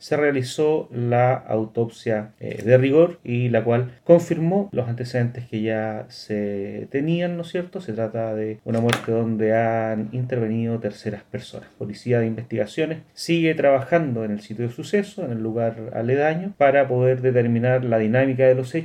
se realizó la autopsia eh, de rigor y la cual confirmó los antecedentes que ya se tenían, ¿no es cierto? Se trata de una muerte donde han intervenido terceras personas. Policía de Investigaciones sigue trabajando en el sitio de suceso, en el lugar aledaño, para poder determinar la dinámica de los hechos